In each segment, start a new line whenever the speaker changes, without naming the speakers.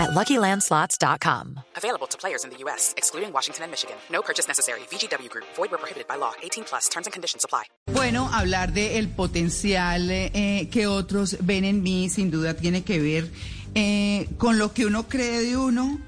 at LuckyLandSlots.com.
Available to players in the U.S., excluding Washington and Michigan. No purchase necessary. VGW Group. Void where prohibited by law. 18 plus. Terms and conditions apply.
Bueno, hablar de el potencial eh, que otros ven en mí sin duda tiene que ver eh, con lo que uno cree de uno,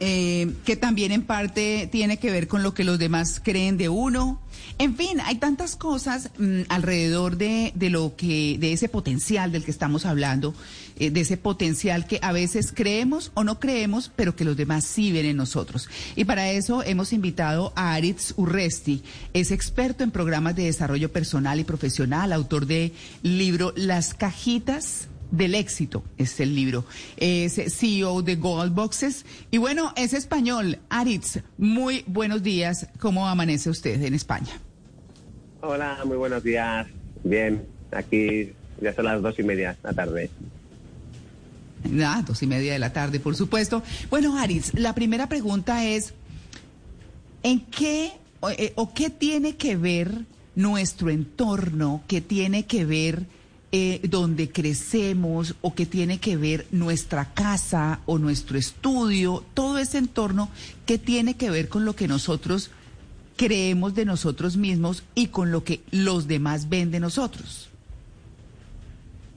eh, que también en parte tiene que ver con lo que los demás creen de uno. En fin, hay tantas cosas mm, alrededor de, de, lo que, de ese potencial del que estamos hablando, eh, de ese potencial que a veces creemos o no creemos, pero que los demás sí ven en nosotros. Y para eso hemos invitado a Aritz Urresti, es experto en programas de desarrollo personal y profesional, autor del libro Las cajitas del éxito, es el libro. Es CEO de Gold Boxes. Y bueno, es español. Aritz, muy buenos días. ¿Cómo amanece usted en España?
Hola, muy buenos días. Bien, aquí ya son las dos y media de la tarde.
Ah, dos y media de la tarde, por supuesto. Bueno, Aritz, la primera pregunta es, ¿en qué o, eh, o qué tiene que ver nuestro entorno, qué tiene que ver eh, donde crecemos o que tiene que ver nuestra casa o nuestro estudio, todo ese entorno que tiene que ver con lo que nosotros creemos de nosotros mismos y con lo que los demás ven de nosotros.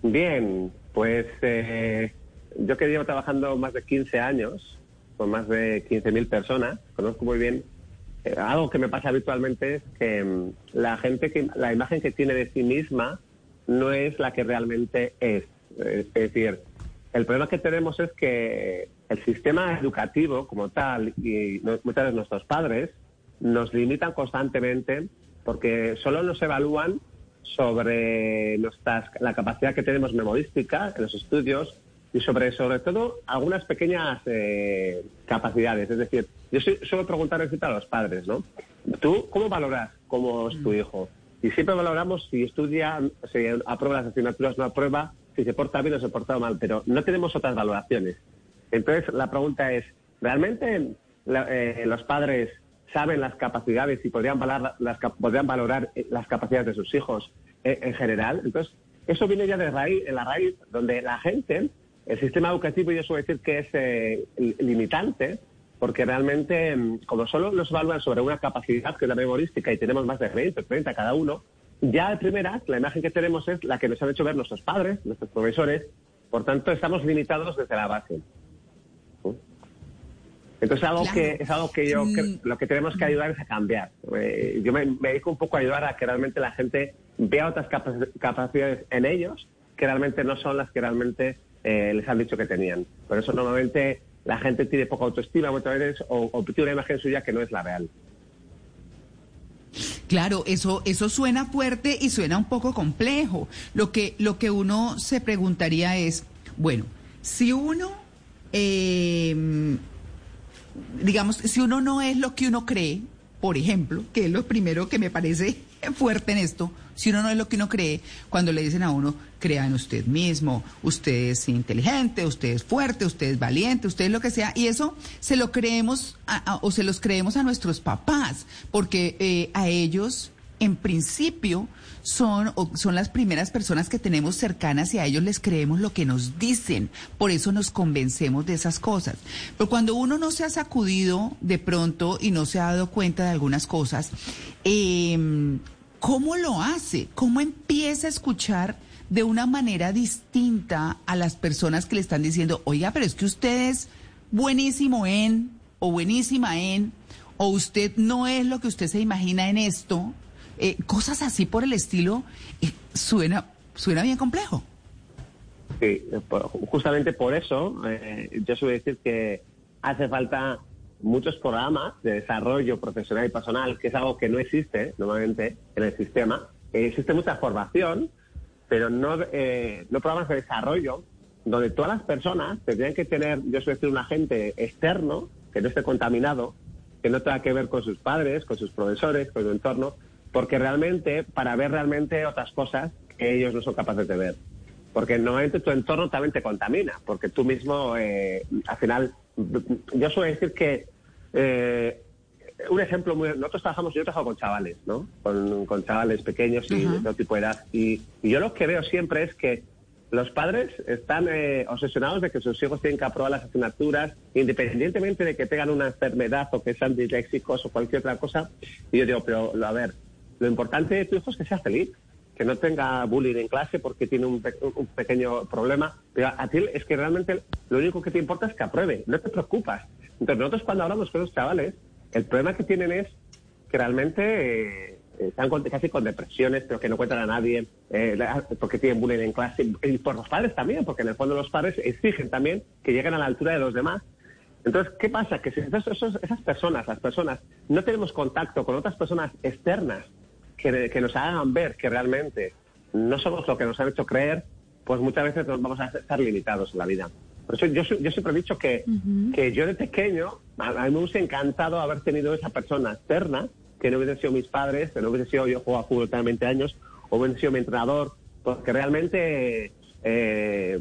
Bien, pues eh, yo que llevo trabajando más de 15 años, con más de 15.000 personas, conozco muy bien, eh, algo que me pasa habitualmente es que mm, la gente, que la imagen que tiene de sí misma, no es la que realmente es. Es decir, el problema que tenemos es que el sistema educativo como tal y muchas veces nuestros padres nos limitan constantemente porque solo nos evalúan sobre nuestras, la capacidad que tenemos memorística en los estudios y sobre, sobre todo algunas pequeñas eh, capacidades. Es decir, yo suelo preguntar a los padres, ¿no? ¿Tú cómo valoras cómo es tu hijo? Y siempre valoramos si estudia, si aprueba las asignaturas, no aprueba, si se porta bien o se porta mal, pero no tenemos otras valoraciones. Entonces, la pregunta es, ¿realmente eh, los padres saben las capacidades y podrían valorar las, podrían valorar eh, las capacidades de sus hijos eh, en general? Entonces, eso viene ya de raíz, en la raíz donde la gente, el sistema educativo, yo suelo decir que es limitante, porque realmente, mm, como solo nos evalúan sobre una capacidad que es la memorística y tenemos más de 20 o 30 cada uno, ya de primeras la imagen que tenemos es la que nos han hecho ver nuestros padres, nuestros profesores, por tanto estamos limitados desde la base. Entonces algo que es algo que yo lo que tenemos que ayudar es a cambiar. Eh, yo me, dedico un poco a ayudar a que realmente la gente vea otras capacidades en ellos que realmente no son las que realmente eh, les han dicho que tenían. Por eso normalmente la gente tiene poca autoestima muchas veces o, o tiene una imagen suya que no es la real.
Claro, eso, eso suena fuerte y suena un poco complejo. Lo que, lo que uno se preguntaría es, bueno, si uno, eh, digamos, si uno no es lo que uno cree, por ejemplo, que es lo primero que me parece fuerte en esto, si uno no es lo que uno cree, cuando le dicen a uno, crea en usted mismo, usted es inteligente, usted es fuerte, usted es valiente, usted es lo que sea, y eso se lo creemos o se los creemos a nuestros papás, porque eh, a ellos, en principio, son, son las primeras personas que tenemos cercanas y a ellos les creemos lo que nos dicen. Por eso nos convencemos de esas cosas. Pero cuando uno no se ha sacudido de pronto y no se ha dado cuenta de algunas cosas, eh, ¿cómo lo hace? ¿Cómo empieza a escuchar de una manera distinta a las personas que le están diciendo, oiga, pero es que usted es buenísimo en, o buenísima en, o usted no es lo que usted se imagina en esto? Eh, cosas así por el estilo, eh, suena, suena bien complejo.
Sí, eh, justamente por eso yo suelo decir que hace falta muchos programas de desarrollo profesional y personal, que es algo que no existe normalmente en el sistema. existe mucha formación, pero no, no programas de desarrollo donde todas las personas tendrían que tener, yo suelo decir, un agente externo que no esté contaminado, que no tenga que ver con sus padres, con sus profesores, con su entorno, porque realmente, para ver realmente otras cosas que ellos no son capaces de ver. Porque normalmente tu entorno también te contamina, porque tú mismo, eh, al final, yo suelo decir que eh, un ejemplo muy nosotros trabajamos yo he trabajado con chavales no con, chavales pequeños y de todo tipo de edad. Y, yo lo que veo siempre es que los padres están eh, obsesionados de que sus hijos tienen que aprobar las asignaturas independientemente de que tengan una enfermedad o que sean disléxicos o cualquier otra cosa. Y yo digo pero a ver lo importante de tu hijo es que sea feliz que no tenga bullying en clase porque tiene un, un, pequeño problema. Pero a ti es que realmente lo único que te importa es que apruebe, no te preocupas. Entonces nosotros cuando hablamos con los chavales, el problema que tienen es que realmente eh, están casi con depresiones, pero que no cuentan a nadie, eh, porque tienen bullying en clase, y por los padres también, porque en el fondo los padres exigen también que lleguen a la altura de los demás. Entonces, ¿qué pasa? Que si esas personas, las personas, no tenemos contacto con otras personas externas que, que, nos hagan ver que realmente no somos lo que nos han hecho creer, pues muchas veces nos vamos a estar limitados en la vida. Por eso yo, yo siempre he dicho que, que yo de pequeño, a, mí me hubiese encantado haber tenido esa persona externa, que no hubiesen sido mis padres, que no hubiese sido yo jugaba fútbol tan 20 años, o hubiese sido mi entrenador, porque realmente eh,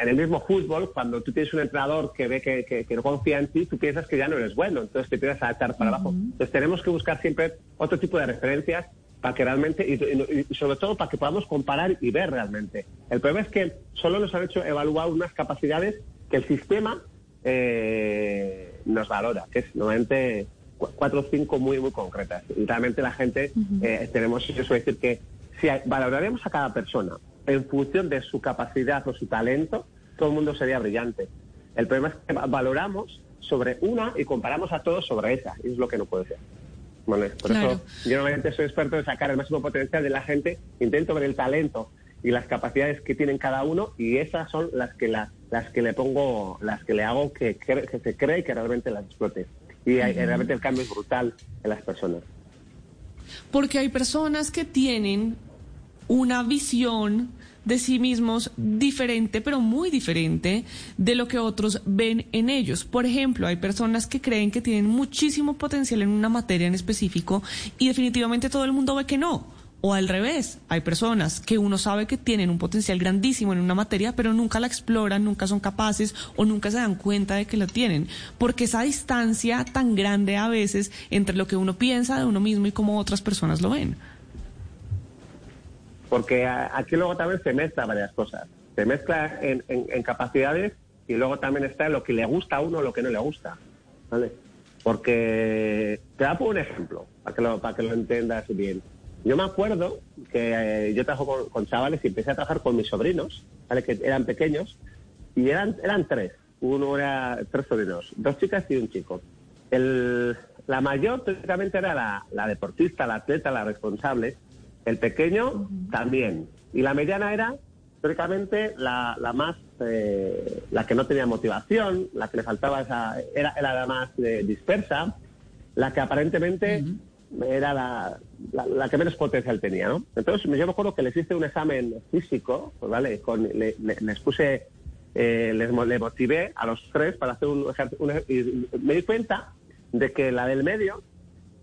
en el mismo fútbol, cuando tú tienes un entrenador que ve que, que, no confía en ti, tú piensas que ya no eres bueno, entonces te empiezas a echar para abajo. Entonces tenemos que buscar siempre otro tipo de referencias para que realmente, y, sobre todo para que podamos comparar y ver realmente. El problema es que solo nos han hecho evaluar unas capacidades que el sistema eh, nos valora, que es normalmente cuatro o cinco muy, muy concretas. Y realmente la gente, eh, tenemos, eso decir que si valoraremos a cada persona en función de su capacidad o su talento, todo el mundo sería brillante. El problema es que valoramos sobre una y comparamos a todos sobre esa, y es lo que no puede ser. Por eso yo normalmente soy experto en sacar el máximo potencial de la gente, intento ver el talento y las capacidades que tienen cada uno y esas son las que las que le pongo, las que le hago que, que, se cree que realmente las explote. Y realmente el cambio es brutal en las personas.
Porque hay personas que tienen una visión de sí mismos diferente, pero muy diferente de lo que otros ven en ellos. Por ejemplo, hay personas que creen que tienen muchísimo potencial en una materia en específico y definitivamente todo el mundo ve que no. O al revés, hay personas que uno sabe que tienen un potencial grandísimo en una materia, pero nunca la exploran, nunca son capaces o nunca se dan cuenta de que la tienen. Porque esa distancia tan grande a veces entre lo que uno piensa de uno mismo y cómo otras personas lo ven
porque aquí luego también se mezcla varias cosas. Se mezcla en, capacidades y luego también está en lo que le gusta a uno, lo que no le gusta. ¿vale? Porque te da un ejemplo, para que lo, para que lo entiendas bien. Yo me acuerdo que eh, yo trabajo con, chavales y empecé a trabajar con mis sobrinos, ¿vale? que eran pequeños, y eran, eran tres. Uno era tres sobrinos, dos chicas y un chico. El, la mayor, técnicamente, era la, la deportista, la atleta, la responsable, el pequeño también. Y la mediana era, teóricamente, la, la más, eh, la que no tenía motivación, la que le faltaba esa, era, era la más eh, dispersa, la que aparentemente era la, la, que menos potencial tenía, ¿no? Entonces, yo me acuerdo que les hice un examen físico, pues vale, con, les puse, eh, les, motivé a los tres para hacer un ejercicio, y me di cuenta de que la del medio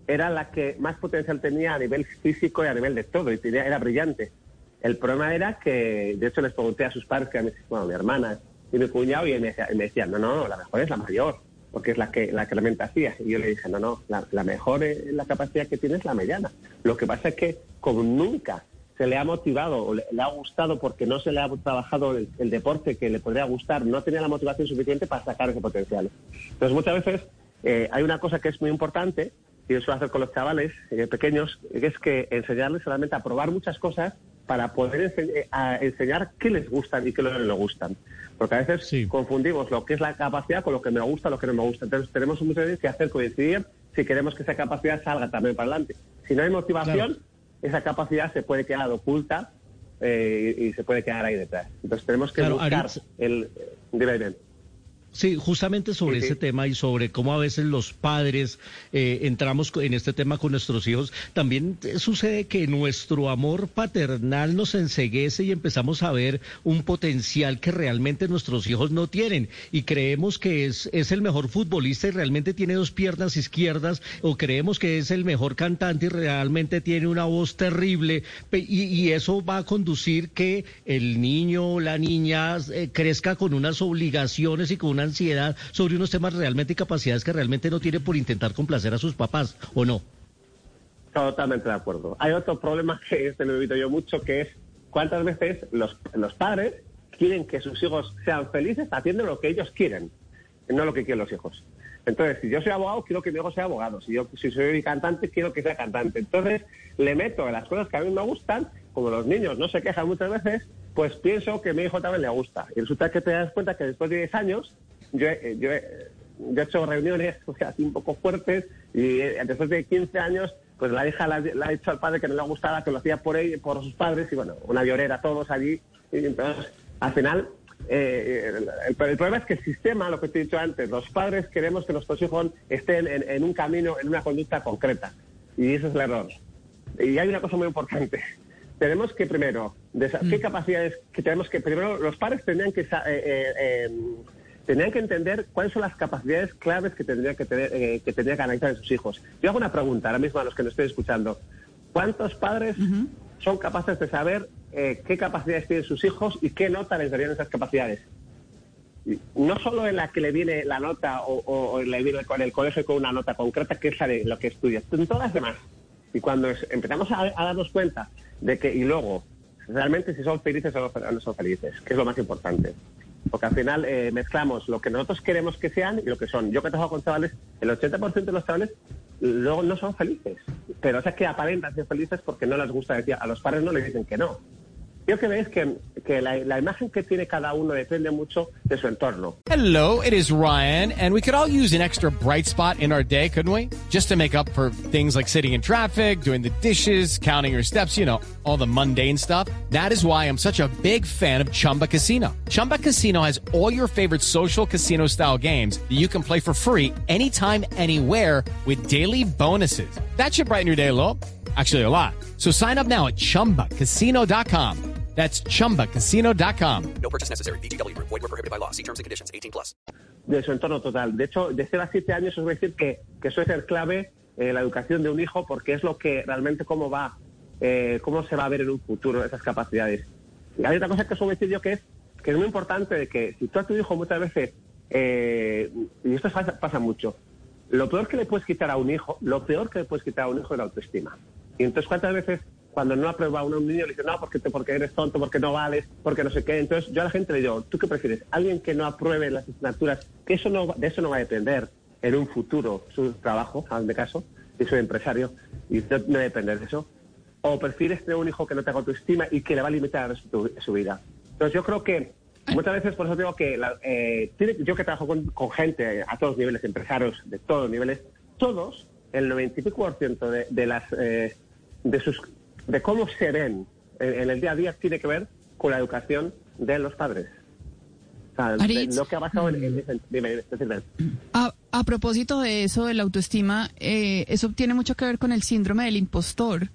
era la que más potencial tenía a nivel físico y a nivel de todo, y era brillante. El problema era que, de hecho, les pregunté a sus padres, que a bueno, mi hermana y mi cuñado, y me, decían, no, no, la mejor es la mayor, porque es la que, la que realmente hacía. Y yo le dije, no, no, la, mejor es la capacidad que tiene es la mediana. Lo que pasa es que, como nunca se le ha motivado o le, ha gustado porque no se le ha trabajado el, deporte que le podría gustar, no tenía la motivación suficiente para sacar ese potencial. Entonces, muchas veces eh, hay una cosa que es muy importante, y eso hacer con los chavales eh, pequeños, es que enseñarles solamente a probar muchas cosas para poder eh, enseñar qué les gustan y qué no les gustan. Porque a veces confundimos lo que es la capacidad con lo que me gusta, lo que no me gusta. Entonces tenemos muchas veces que hacer coincidir si queremos que esa capacidad salga también para adelante. Si no hay motivación, esa capacidad se puede quedar oculta eh, y, se puede quedar ahí detrás. Entonces tenemos que buscar el...
Sí, justamente sobre ese tema y sobre cómo a veces los padres eh, entramos en este tema con nuestros hijos, también sucede que nuestro amor paternal nos enseguece y empezamos a ver un potencial que realmente nuestros hijos no tienen. Y creemos que es, es el mejor futbolista y realmente tiene dos piernas izquierdas o creemos que es el mejor cantante y realmente tiene una voz terrible y, y eso va a conducir que el niño o la niña eh, crezca con unas obligaciones y con una ansiedad sobre unos temas realmente y capacidades que realmente no tiene por intentar complacer a sus papás, ¿o no?
Totalmente de acuerdo. Hay otro problema que este lo he visto yo mucho, que es cuántas veces los, los padres quieren que sus hijos sean felices haciendo lo que ellos quieren, no lo que quieren los hijos. Entonces, si yo soy abogado, quiero que mi hijo sea abogado. Si yo si soy cantante, quiero que sea cantante. Entonces, le meto las cosas que a mí me gustan, como los niños no se quejan muchas veces, pues pienso que a mi hijo también le gusta. Y resulta que te das cuenta que después de 10 años yo, yo, he hecho reuniones así un poco fuertes y eh, después de 15 años, pues la hija le ha dicho al padre que no le gustaba, que lo hacía por él, por sus padres y bueno, una llorera todos allí. Y entonces, al final, eh, el, problema es que el sistema, lo que te he dicho antes, los padres queremos que nuestros hijos estén en, un camino, en una conducta concreta. Y ese es el error. Y hay una cosa muy importante. Tenemos que primero, ¿qué mm. capacidades que tenemos que, primero, los padres tendrían que eh, tenían que entender cuáles son las capacidades claves que tendrían que tener, eh, que tendrían que analizar en sus hijos. Yo hago una pregunta ahora mismo a los que nos estoy escuchando. ¿Cuántos padres son capaces de saber eh, qué capacidades tienen sus hijos y qué nota les darían esas capacidades? No solo en la que le viene la nota o, le viene con el colegio con una nota concreta, que es la de lo que estudia, en todas las demás. Y cuando empezamos a, darnos cuenta de que, y luego, realmente si son felices o no son felices, que es lo más importante porque al final eh, mezclamos lo que nosotros queremos que sean y lo que son. Yo que trabajo con chavales, el 80% de los chavales luego no son felices, pero es que aparentan ser felices porque no les gusta decir, a los padres no les dicen que no. Yo que veis que, que la, la, imagen que tiene cada uno depende mucho de su entorno.
Hello, it is Ryan, and we could all use an extra bright spot in our day, couldn't we? Just to make up for things like sitting in traffic, doing the dishes, counting your steps, you know, all the mundane stuff. That is why I'm such a big fan of Chumba Casino. Chumba Casino has all your favorite social casino style games that you can play for free anytime, anywhere with daily bonuses. That should brighten your day a little. Actually, a lot. So sign up now at chumbacasino.com. That's chumbacasino.com.
No purchase necessary. BGW. Void were prohibited by law. See terms and conditions 18 plus.
De su entorno total. De hecho, de 0 a 7 años os voy a decir que, que suele ser clave eh, la educación de un hijo porque es lo que realmente cómo va, eh, cómo se va a ver en un futuro esas capacidades. Y hay otra cosa que os voy a decir yo que es que es muy importante de que si tú a tu hijo muchas veces, eh, y esto pasa, pasa mucho, lo peor que le puedes quitar a un hijo, lo peor que le puedes quitar a un hijo es la autoestima. Y entonces, ¿cuántas veces cuando no aprueba a un niño le dice, no, porque, te, porque eres tonto, porque no vales, porque no sé qué. Entonces yo a la gente le digo, ¿tú qué prefieres? Alguien que no apruebe las asignaturas, que eso no, de eso no va a depender en un futuro su trabajo, en de caso, y soy empresario, y no, debe depender de eso. O prefieres tener un hijo que no tenga autoestima y que le va a limitar su, su vida. Entonces yo creo que muchas veces por eso digo que eh, yo que trabajo con, gente a todos niveles, empresarios de todos niveles, todos, el 95% de, de las eh, de sus de cómo se ven en, el día a día tiene que ver con la educación de los padres. lo que ha pasado en,
a, propósito de eso, de la autoestima, eh, eso tiene mucho que ver con el síndrome del impostor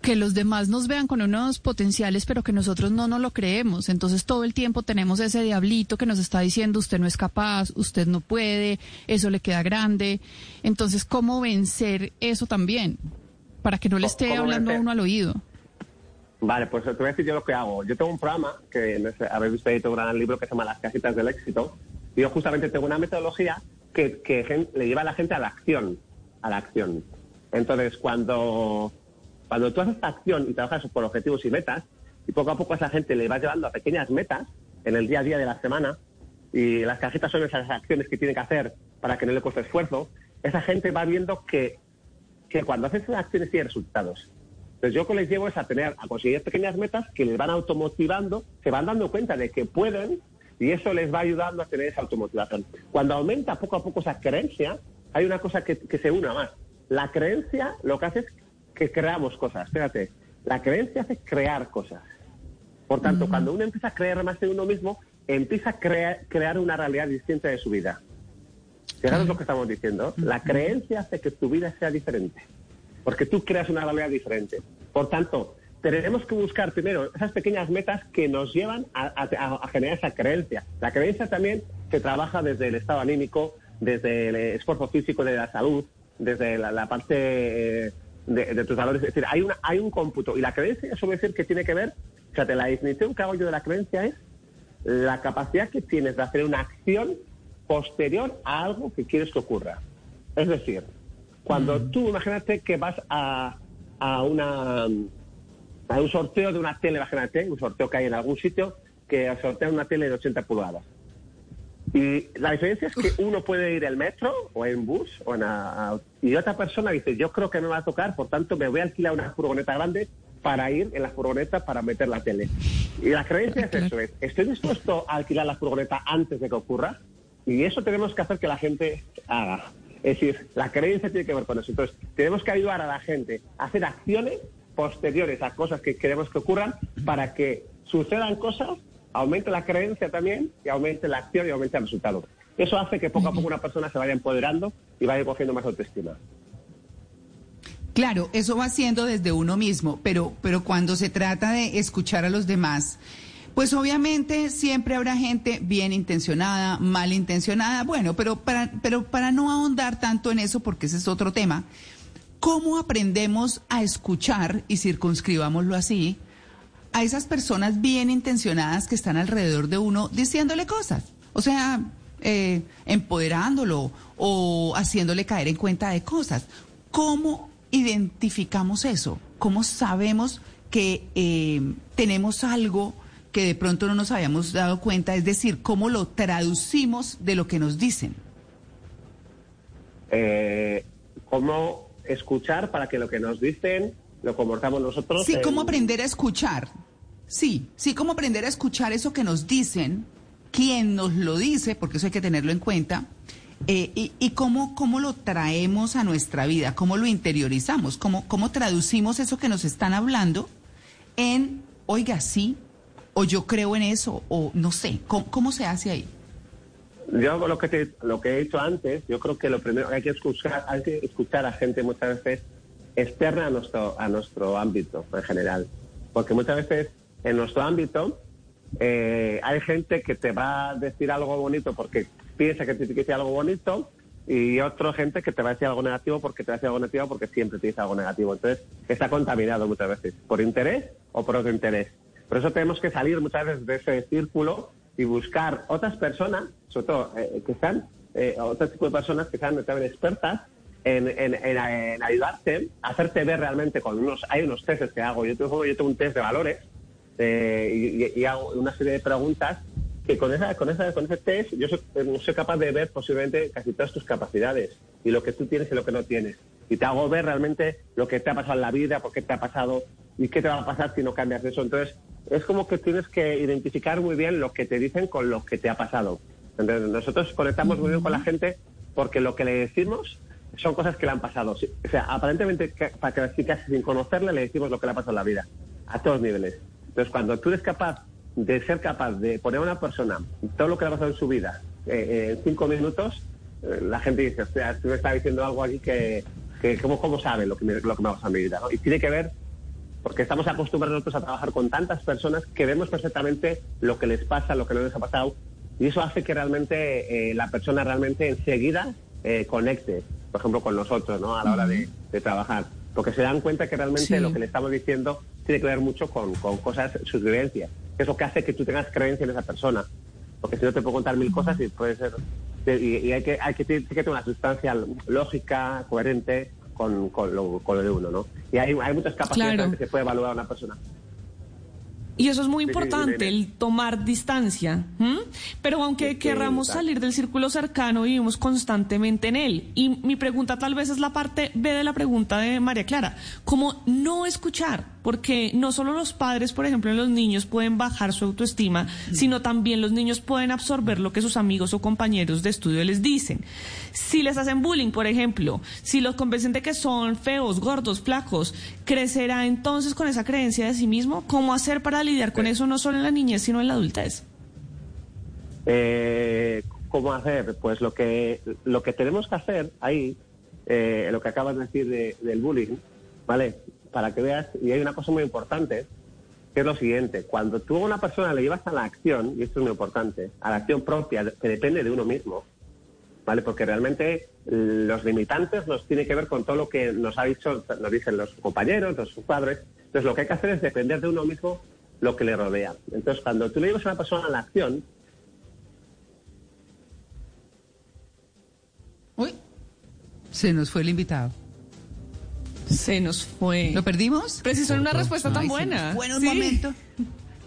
que los demás nos vean con unos potenciales, pero que nosotros no nos lo creemos. Entonces todo el tiempo tenemos ese diablito que nos está diciendo usted no es capaz, usted no puede, eso le queda grande. Entonces, ¿cómo vencer eso también? Para que no le esté hablando a uno al oído.
Vale, pues te voy a decir yo lo que hago. Yo tengo un programa que habéis visto ahí, tengo un gran libro que se llama Las casitas del éxito. Y yo justamente tengo una metodología que, que le lleva a la gente a la acción, a la acción. Entonces, cuando, cuando tú haces esta acción y trabajas por objetivos y metas, y poco a poco a esa gente le vas llevando a pequeñas metas en el día a día de la semana, y las cajitas son esas acciones que tiene que hacer para que no le cueste esfuerzo, esa gente va viendo que que cuando haces acciones tiene resultados. Entonces yo lo que les llevo es a tener, a conseguir pequeñas metas que les van automotivando, se van dando cuenta de que pueden y eso les va ayudando a tener esa automotivación. Cuando aumenta poco a poco esa creencia, hay una cosa que, se una más. La creencia lo que hace es que creamos cosas. Fíjate, la creencia hace crear cosas. Por tanto, cuando uno empieza a creer más en uno mismo, empieza a crea- crear una realidad distinta de su vida. Fijaros lo que estamos diciendo. La creencia hace que tu vida sea diferente, porque tú creas una realidad diferente. Por tanto, tenemos que buscar primero esas pequeñas metas que nos llevan a, a- a generar esa creencia. La creencia también se trabaja desde el estado anímico, desde el esfuerzo físico, de la salud, desde la, la parte eh, de, de tus valores. Es decir, hay, una, hay un cómputo. Y la creencia, eso decir que tiene que ver, fíjate, la definición que hago yo de la creencia es la capacidad que tienes de hacer una acción posterior a algo que quieres que ocurra. Es decir, cuando tú imagínate que vas a, a una a un sorteo de una tele, imagínate, un sorteo que hay en algún sitio que sortea una tele de 80 pulgadas. Y la diferencia es que uno puede ir en metro o en bus o en a- a- y otra persona dice, yo creo que me va a tocar, por tanto me voy a alquilar una furgoneta grande para ir en la furgoneta para meter la tele. Y la creencia es eso, es, estoy dispuesto a alquilar la furgoneta antes de que ocurra y eso tenemos que hacer que la gente haga. Es decir, la creencia tiene que ver con eso. Entonces, tenemos que ayudar a la gente a hacer acciones posteriores a cosas que queremos que ocurran para que sucedan cosas, aumente la creencia también y aumente la acción y aumente el resultado. Eso hace que poco a poco una persona se vaya empoderando y vaya cogiendo más autoestima.
Claro, eso va siendo desde uno mismo, pero, pero cuando se trata de escuchar a los demás, pues obviamente siempre habrá gente bien intencionada, mal intencionada, bueno, pero para, pero para no ahondar tanto en eso, porque ese es otro tema, ¿cómo aprendemos a escuchar, y circunscribámoslo así, a esas personas bien intencionadas que están alrededor de uno diciéndole cosas? O sea, eh, empoderándolo o haciéndole caer en cuenta de cosas. ¿Cómo identificamos eso? ¿Cómo sabemos que eh, tenemos algo que de pronto no nos habíamos dado cuenta? Es decir, ¿cómo lo traducimos de lo que nos dicen?
Eh, ¿Cómo escuchar para que lo que nos dicen lo comportamos nosotros?
Sí,
en-
¿cómo aprender a escuchar? Sí, sí, cómo aprender a escuchar eso que nos dicen, quién nos lo dice, porque eso hay que tenerlo en cuenta, eh, y, y cómo, cómo lo traemos a nuestra vida, cómo lo interiorizamos, cómo, cómo traducimos eso que nos están hablando en, oiga, sí, o yo creo en eso, o no sé, ¿cómo, se hace ahí?
Yo lo que te- lo que he dicho antes, yo creo que lo primero que hay que escuchar, hay que escuchar a gente muchas veces externa a nuestro a nuestro ámbito en general, porque muchas veces en nuestro ámbito eh, hay gente que te va a decir algo bonito porque piensa que te decir algo bonito y otra gente que te va a decir algo negativo porque te va a decir algo negativo porque siempre te dice algo negativo. Entonces está contaminado muchas veces por interés o por otro interés. Por eso tenemos que salir muchas veces de ese círculo y buscar otras personas, sobre todo eh, que sean eh, otro tipo de personas que sean también expertas en, en, en, en ayudarte, hacerte ver realmente con unos, hay unos testes que hago. Yo tengo, yo tengo un test de valores eh, y, y hago una serie de preguntas que con esa, con esa, con ese test yo soy, eh, soy capaz de ver posiblemente casi todas tus capacidades y lo que tú tienes y lo que no tienes. Y te hago ver realmente lo que te ha pasado en la vida, por qué te ha pasado y qué te va a pasar si no cambias eso. Entonces, es como que tienes que identificar muy bien lo que te dicen con lo que te ha pasado. Entonces, nosotros conectamos muy bien con la gente porque lo que le decimos son cosas que le han pasado. O sea, aparentemente, para que casi sin conocerle, le decimos lo que le ha pasado en la vida, a todos niveles. Entonces, cuando tú eres capaz de ser capaz de poner a una persona todo lo que le ha pasado en su vida eh, eh, en cinco minutos, eh, la gente dice, o sea, tú me estás diciendo algo aquí que, que ¿cómo, cómo sabe lo que, me, lo que me ha pasado en mi vida? ¿no? Y tiene que ver porque estamos acostumbrados nosotros a trabajar con tantas personas que vemos perfectamente lo que les pasa, lo que no les ha pasado, y eso hace que realmente eh, la persona realmente enseguida eh, conecte, por ejemplo, con nosotros, ¿no? A la hora de, de trabajar, porque se dan cuenta que realmente
Sí.
lo que le estamos diciendo tiene que ver mucho con, con cosas, sus vivencias, que es lo que hace que tú tengas creencia en esa persona, porque si no te puedo contar mil cosas y puede ser, y, y hay que, hay que, tiene que tener una sustancia lógica, coherente, con, con, lo, con lo de uno, ¿no? Y hay, hay muchas capacidades
Claro.
que se puede evaluar a una persona.
Y eso es muy importante, el tomar distancia. Pero aunque querramos salir del círculo cercano, vivimos constantemente en él. Y mi pregunta tal vez es la parte B de la pregunta de María Clara. ¿Cómo no escuchar? Porque no solo los padres, por ejemplo, en los niños pueden bajar su autoestima, sino también los niños pueden absorber lo que sus amigos o compañeros de estudio les dicen. Si les hacen bullying, por ejemplo, si los convencen de que son feos, gordos, flacos, ¿crecerá entonces con esa creencia de sí mismo? ¿Cómo hacer para lidiar con eso no solo en la niñez, sino en la adultez?
Eh, ¿Cómo hacer? Pues lo que, lo que tenemos que hacer ahí, eh, lo que acabas de decir de- del bullying, ¿vale? Para que veas, y hay una cosa muy importante, que es lo siguiente, cuando tú a una persona le llevas a la acción, y esto es muy importante, a la acción propia, que depende de uno mismo, ¿vale? Porque realmente los limitantes nos tiene que ver con todo lo que nos ha dicho, nos dicen los compañeros, los padres. Entonces lo que hay que hacer es depender de uno mismo lo que le rodea. Entonces cuando tú le llevas a una persona a la acción,
Uy, se nos fue el invitado.
Se nos fue.
¿Lo perdimos?
Precisó en una respuesta tan buena.
en un
Sí.
momento.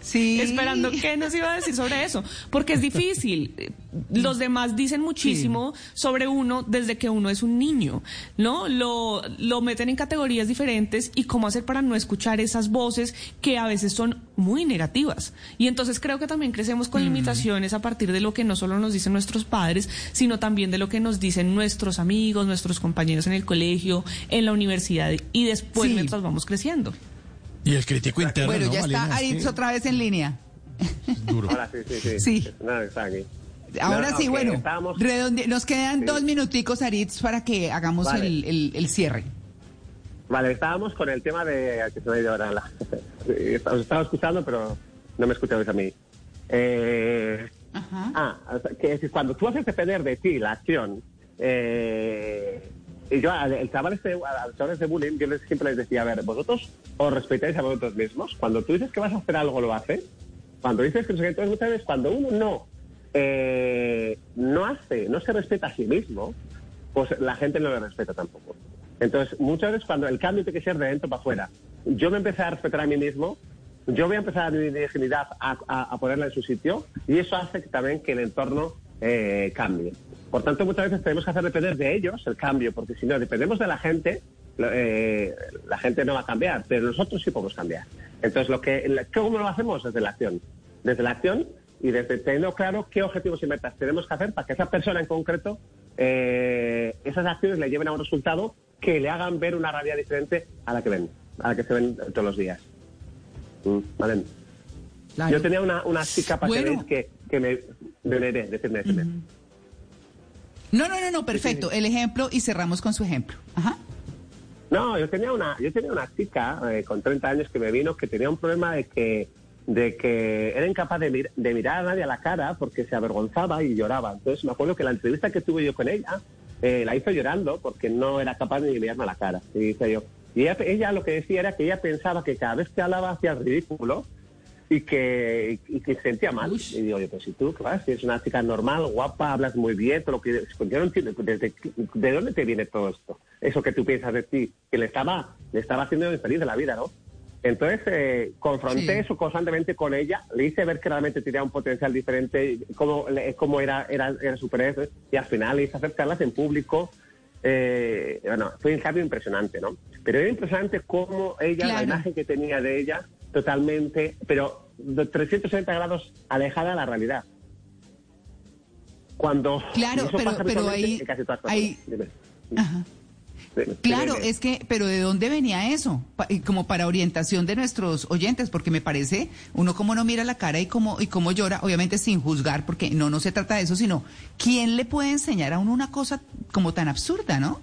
Sí.
Esperando qué nos iba a decir sobre eso, porque es difícil. Eh, Los demás dicen muchísimo sobre uno desde que uno es un niño, ¿no? Lo, lo meten en categorías diferentes y cómo hacer para no escuchar esas voces que a veces son muy negativas. Y entonces creo que también crecemos con limitaciones a partir de lo que no solo nos dicen nuestros padres, sino también de lo que nos dicen nuestros amigos, nuestros compañeros en el colegio, en la universidad y después
Sí.
mientras vamos creciendo.
Y el crítico interno,
Bueno,
¿no,
ya está
Es
Aritz otra vez en línea.
duro.
ahora sí, sí, sí.
Sí.
No, está aquí.
Ahora
No,
sí, bueno,
estábamos-
redonde- nos quedan
Sí.
dos minuticos, Aritz, para que hagamos
Vale.
el, el- el cierre.
Vale, estábamos con el tema de... que se me ha ido ahora la- Os estaba escuchando, pero no me escuchabais a mí. Eh,
Ajá.
Ah, que cuando tú haces depender de ti la acción, eh, yo, al- el chaval este, chavales de bullying, yo les- siempre les decía, a ver, vosotros os respetáis a vosotros mismos. Cuando tú dices que vas a hacer algo, lo haces. Cuando dices que no sé qué, muchas veces cuando uno no, eh, no hace, no se respeta a sí mismo, pues la gente no le respeta tampoco. Entonces, muchas veces cuando el cambio tiene que ser de dentro para afuera, yo me empecé a respetar a mí mismo, yo voy a empezar a mi dignidad a, a- a ponerla en su sitio y eso hace que también que el entorno eh, cambie. Por tanto, muchas veces tenemos que hacer depender de ellos el cambio, porque si no dependemos de la gente, eh, la gente no va a cambiar, pero nosotros sí podemos cambiar. Entonces, lo que, ¿cómo lo hacemos? Desde la acción. Desde la acción y desde teniendo claro qué objetivos y metas tenemos que hacer para que esa persona en concreto, eh, esas acciones le lleven a un resultado que le hagan ver una realidad diferente a la que ven, a la que se ven todos los días. Mm, ¿vale?
Claro.
Yo tenía una, una chica para
Bueno.
que, que me... de- de- de- decirme, decirme.
No, no, no, no, perfecto. El ejemplo y cerramos con su ejemplo. Ajá.
No, yo tenía una, yo tenía una chica eh, con 30 años que me vino que tenía un problema de que, de que era incapaz de, mir- de mirar a nadie a la cara porque se avergonzaba y lloraba. Entonces me acuerdo que la entrevista que tuve yo con ella eh, la hizo llorando porque no era capaz de mirarme a la cara. Y dice yo. Y ella, ella lo que decía era que ella pensaba que cada vez que hablaba hacía el ridículo y que, y que se sentía mal. Y digo, oye, pues si tú, ¿qué vas? Si eres una chica normal, guapa, hablas muy bien, todo lo que... pues Yo no entiendo, desde, ¿de dónde te viene todo esto? Eso que tú piensas de ti, que le estaba, le estaba haciendo infeliz de la vida, ¿no? Entonces, eh, confronté
Sí.
eso constantemente con ella, le hice ver que realmente tenía un potencial diferente, cómo, cómo era, era, era superhéroe, y al final le hice acercarlas en público. Eh, bueno, fue un cambio impresionante, ¿no? Pero era impresionante cómo ella, la
Claro.
imagen que tenía de ella, totalmente, pero 360 grados alejada de la realidad. Cuando
Claro,
eso
pero-
pasa
pero
habitualmente
ahí-
en casi todas las
ahí-
cosas. Dime.
Ajá.
Dime,
Claro,
dime.
es que, pero ¿de dónde venía eso? Pa- y como para orientación de nuestros oyentes, porque me parece, uno como no mira la cara y cómo, y cómo llora, obviamente sin juzgar, porque no, no se trata de eso, sino, ¿quién le puede enseñar a uno una cosa como tan absurda, no?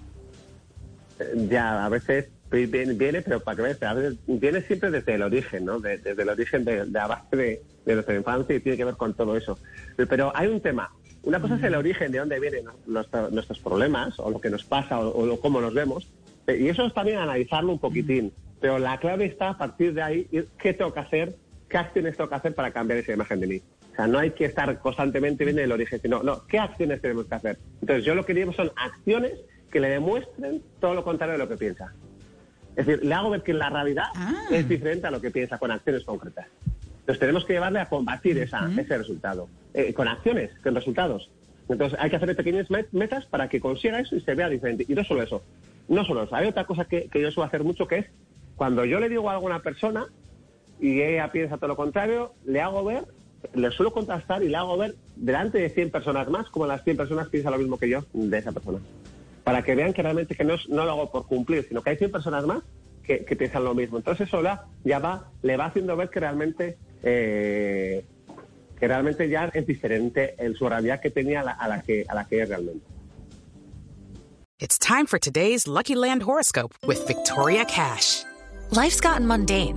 Eh, Ya, a veces viene, viene, pero para que veas, a veces viene siempre desde el origen, ¿no? De- desde el origen de, de a base de, de nuestra infancia y tiene que ver con todo eso. Pero hay un tema. Una cosa es el origen de dónde vienen nuestros problemas o lo que nos pasa o, o cómo nos vemos. Y eso es también analizarlo un poquitín. Pero la clave está a partir de ahí, ¿qué tengo que hacer? ¿Qué acciones tengo que hacer para cambiar esa imagen de mí? O sea, no hay que estar constantemente viendo el origen, sino, no, ¿qué acciones tenemos que hacer? Entonces, yo lo que digo son acciones que le demuestren todo lo contrario de lo que piensa. Es decir, le hago ver que la realidad
Ah.
es diferente a lo que piensa con acciones concretas. Entonces tenemos que llevarle a combatir esa, ese resultado. Eh, con acciones, con resultados. Entonces hay que hacer pequeñas met- metas para que consiga eso y se vea diferente. Y no solo eso. No solo eso. Hay otra cosa que, que yo suelo hacer mucho que es cuando yo le digo algo a una persona y ella piensa todo lo contrario, le hago ver, le suelo contrastar y le hago ver delante de 100 personas más como las 100 personas piensan lo mismo que yo de esa persona. Para que vean que realmente que no, es- no lo hago por cumplir, sino que hay 100 personas más que, que piensan lo mismo. Entonces eso la- ya va, le va haciendo ver que realmente eh, que realmente ya es diferente el su realidad que tenía a la, a la que a la que es realmente.
It's time for today's Lucky Land horoscope with Victoria Cash.
Life's gotten mundane,